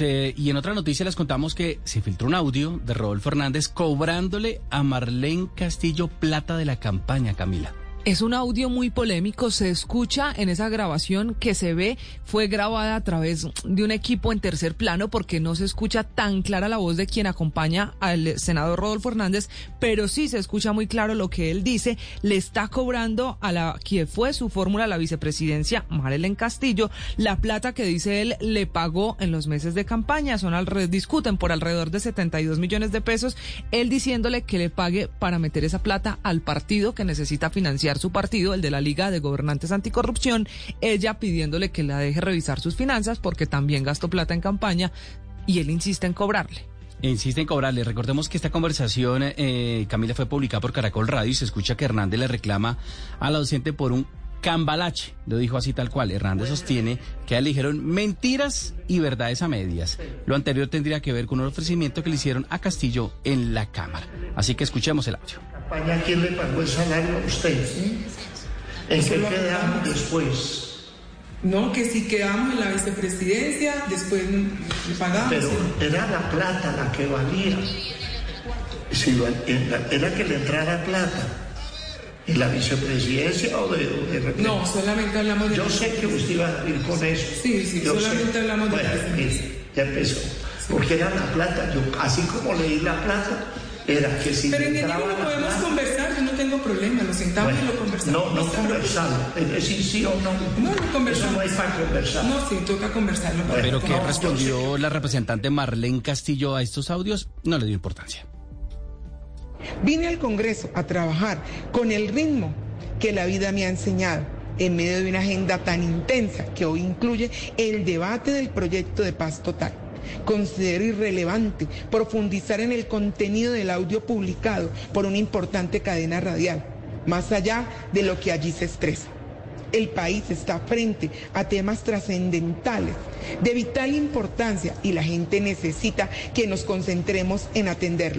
eh, y en otra noticia les contamos que se filtró un audio de Rodolfo Hernández cobrándole a Marlene Castillo plata de la campaña, Camila. Es un audio muy polémico, se escucha en esa grabación que se ve, fue grabada a través de un equipo en tercer plano porque no se escucha tan clara la voz de quien acompaña al senador Rodolfo Hernández, pero sí se escucha muy claro lo que él dice, le está cobrando a la que fue su fórmula la vicepresidencia, Marlene Castillo, la plata que dice él le pagó en los meses de campaña, son alrededor, discuten por alrededor de 72 millones de pesos, él diciéndole que le pague para meter esa plata al partido que necesita financiar su partido, el de la Liga de Gobernantes Anticorrupción, ella pidiéndole que la deje revisar sus finanzas porque también gastó plata en campaña y él insiste en cobrarle. Insiste en cobrarle. Recordemos que esta conversación, eh, Camila, fue publicada por Caracol Radio y se escucha que Hernández le reclama a la docente por un cambalache. Lo dijo así tal cual. Hernández sostiene que le dijeron mentiras y verdades a medias. Lo anterior tendría que ver con un ofrecimiento que le hicieron a Castillo en la Cámara. Así que escuchemos el audio. campaña, ¿quién le pagó el salario a usted? ¿En qué quedamos después? No, que si quedamos en la vicepresidencia, después le pagamos. Pero sí. era la plata la que valía. Si era que le entrara plata. ¿En la vicepresidencia o de, de repente? No, solamente hablamos de... Yo sé que usted iba a ir con eso. Sí, sí, Yo solamente hablamos de bueno, mire, ya empezó. Porque era la plata. Yo, así como leí la plata, era que si Pero en el libro la podemos plata- conversar, yo no tengo problema, nos sentamos y lo conversamos. no, no conversamos. Es decir, sí o no. No, no conversamos. Eso no hay para conversar. No, sí, toca conversarlo. Bueno, Pero ¿qué no, respondió la representante Marlene Castillo a estos audios? No le dio importancia. Vine al Congreso a trabajar con el ritmo que la vida me ha enseñado en medio de una agenda tan intensa que hoy incluye el debate del proyecto de paz total. Considero irrelevante profundizar en el contenido del audio publicado por una importante cadena radial, más allá de lo que allí se expresa. El país está frente a temas trascendentales de vital importancia y la gente necesita que nos concentremos en atenderlo.